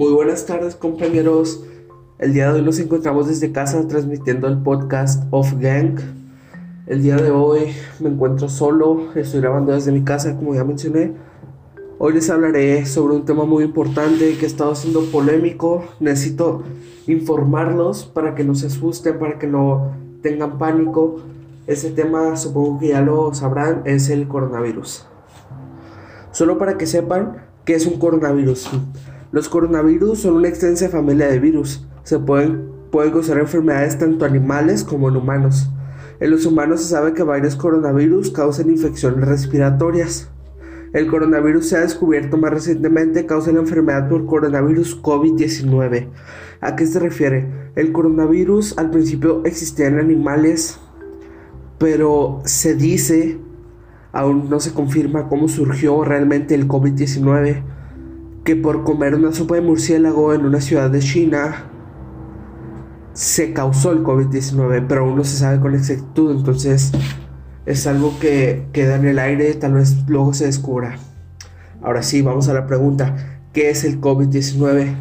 Muy buenas tardes compañeros. El día de hoy nos encontramos desde casa transmitiendo el podcast Of Gang. El día de hoy me encuentro solo, estoy grabando desde mi casa como ya mencioné. Hoy les hablaré sobre un tema muy importante que ha estado siendo polémico. Necesito informarlos para que no se asusten, para que no tengan pánico. Ese tema supongo que ya lo sabrán, es el coronavirus. Solo para que sepan qué es un coronavirus. Los coronavirus son una extensa familia de virus. Se pueden, pueden causar enfermedades tanto animales como en humanos. En los humanos se sabe que varios coronavirus causan infecciones respiratorias. El coronavirus se ha descubierto más recientemente causa la enfermedad por coronavirus COVID-19. ¿A qué se refiere? El coronavirus al principio existía en animales, pero se dice, aún no se confirma cómo surgió realmente el COVID-19 que por comer una sopa de murciélago en una ciudad de China se causó el COVID-19, pero aún no se sabe con exactitud, entonces es algo que queda en el aire, tal vez luego se descubra. Ahora sí, vamos a la pregunta, ¿qué es el COVID-19?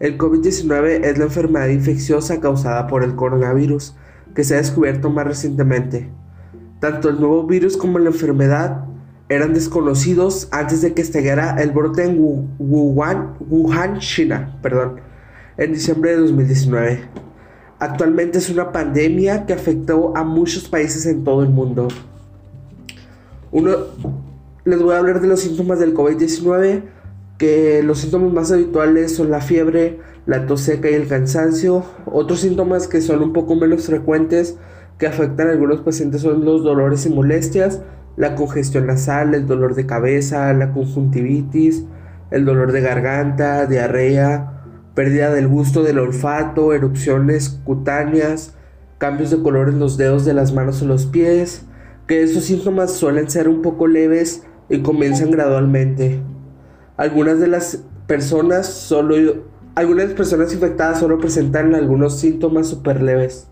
El COVID-19 es la enfermedad infecciosa causada por el coronavirus, que se ha descubierto más recientemente. Tanto el nuevo virus como la enfermedad eran desconocidos antes de que estallara el brote en Wuhan, China, perdón, en diciembre de 2019. Actualmente es una pandemia que afectó a muchos países en todo el mundo. Uno, les voy a hablar de los síntomas del COVID-19, que los síntomas más habituales son la fiebre, la tos seca y el cansancio. Otros síntomas que son un poco menos frecuentes que afectan a algunos pacientes son los dolores y molestias, la congestión nasal, el dolor de cabeza, la conjuntivitis, el dolor de garganta, diarrea, pérdida del gusto del olfato, erupciones cutáneas, cambios de color en los dedos de las manos o los pies, que esos síntomas suelen ser un poco leves y comienzan gradualmente. Algunas de las personas solo algunas personas infectadas solo presentan algunos síntomas super leves.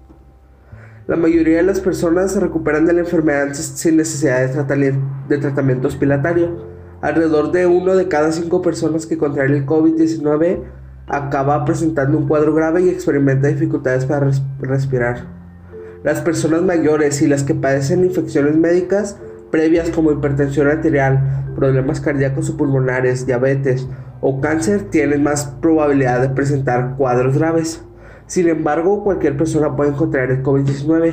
La mayoría de las personas se recuperan de la enfermedad sin necesidad de, tratamiento hospitalario. Alrededor de uno de cada cinco personas que contraen el COVID-19 acaba presentando un cuadro grave y experimenta dificultades para respirar. Las personas mayores y las que padecen infecciones médicas previas como hipertensión arterial, problemas cardíacos o pulmonares, diabetes o cáncer tienen más probabilidad de presentar cuadros graves. Sin embargo, cualquier persona puede encontrar el COVID-19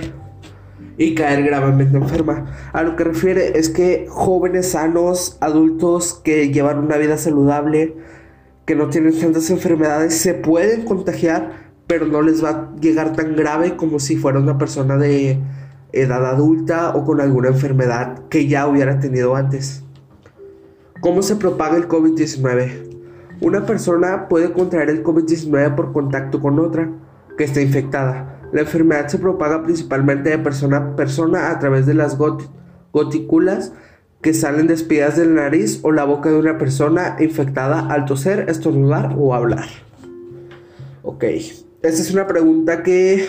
y caer gravemente enferma. A lo que refiere es que jóvenes sanos, adultos que llevan una vida saludable, que no tienen tantas enfermedades, se pueden contagiar, pero no les va a llegar tan grave como si fuera una persona de edad adulta o con alguna enfermedad que ya hubiera tenido antes. ¿Cómo se propaga el COVID-19? Una persona puede contraer el COVID-19 por contacto con otra que está infectada. La enfermedad se propaga principalmente de persona a persona a través de las gotículas que salen despidas de la nariz o la boca de una persona infectada al toser, estornudar o hablar. Ok, esta es una pregunta que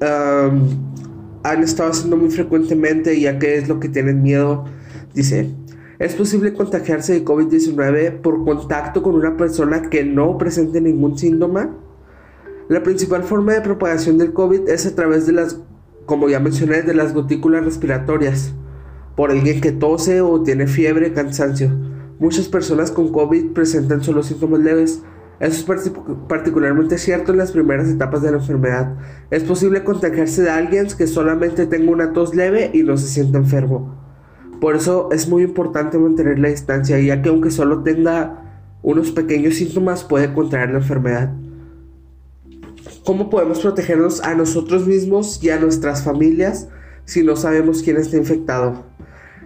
han estado haciendo muy frecuentemente ya que es lo que tienen miedo. Dice, ¿es posible contagiarse de COVID-19 por contacto con una persona que no presente ningún síntoma? La principal forma de propagación del COVID es a través de las, como ya mencioné, de las gotículas respiratorias, por alguien que tose o tiene fiebre, cansancio. Muchas personas con COVID presentan solo síntomas leves. Eso es particularmente cierto en las primeras etapas de la enfermedad. Es posible contagiarse de alguien que solamente tenga una tos leve y no se sienta enfermo. Por eso es muy importante mantener la distancia, ya que aunque solo tenga unos pequeños síntomas puede contraer la enfermedad. ¿Cómo podemos protegernos a nosotros mismos y a nuestras familias si no sabemos quién está infectado?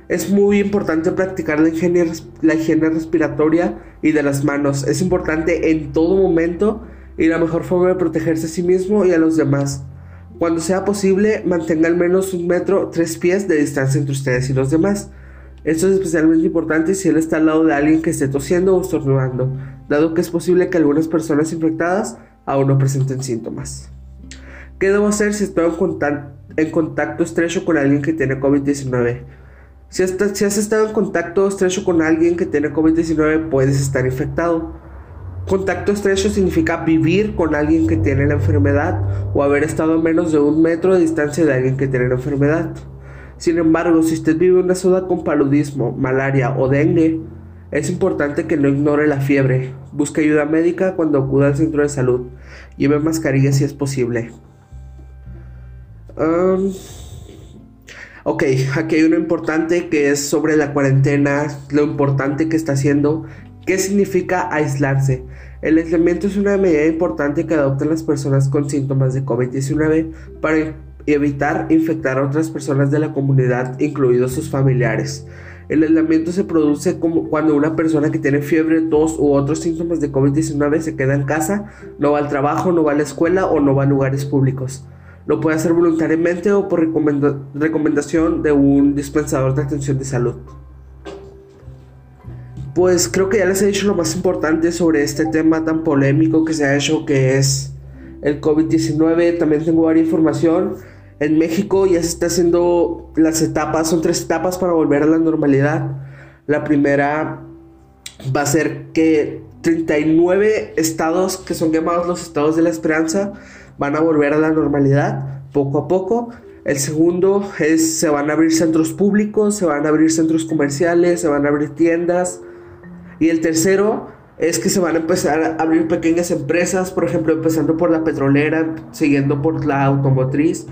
Es muy importante practicar la higiene, la higiene respiratoria y de las manos. Es importante en todo momento y la mejor forma de protegerse a sí mismo y a los demás. Cuando sea posible, mantenga al menos un metro, tres pies de distancia entre ustedes y los demás. Esto es especialmente importante si él está al lado de alguien que esté tosiendo o estornudando, dado que es posible que algunas personas infectadas aún no presenten síntomas. ¿Qué debo hacer si estoy en, contacto estrecho con alguien que tiene COVID-19? Si, si has estado en contacto estrecho con alguien que tiene COVID-19, puedes estar infectado. Contacto estrecho significa vivir con alguien que tiene la enfermedad o haber estado a menos de un metro de distancia de alguien que tiene la enfermedad. Sin embargo, si usted vive una ciudad con paludismo, malaria o dengue, es importante que no ignore la fiebre. Busque ayuda médica cuando acuda al centro de salud. Lleve mascarilla si es posible. ok, aquí hay uno importante que es sobre la cuarentena, lo importante que está haciendo. ¿Qué significa aislarse? El aislamiento es una medida importante que adoptan las personas con síntomas de COVID-19 para evitar infectar a otras personas de la comunidad, incluidos sus familiares. El aislamiento se produce como cuando una persona que tiene fiebre, tos u otros síntomas de COVID-19 se queda en casa, no va al trabajo, no va a la escuela o no va a lugares públicos. Lo puede hacer voluntariamente o por recomendación de un dispensador de atención de salud. Pues creo que ya les he dicho lo más importante sobre este tema tan polémico que se ha hecho que es el COVID-19. También tengo varias información. En México ya se está haciendo las etapas, son tres etapas para volver a la normalidad. La primera va a ser que 39 estados que son llamados los estados de la esperanza van a volver a la normalidad poco a poco. El segundo es se van a abrir centros públicos, se van a abrir centros comerciales, se van a abrir tiendas, y el tercero es que se van a empezar a abrir pequeñas empresas, por ejemplo, empezando por la petrolera, siguiendo por la automotriz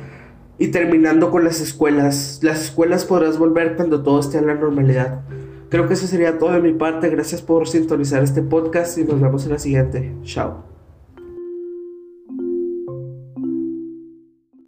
y terminando con las escuelas. Las escuelas podrás volver cuando todo esté en la normalidad. Creo que eso sería todo de mi parte. Gracias por sintonizar este podcast y nos vemos en la siguiente. Chao.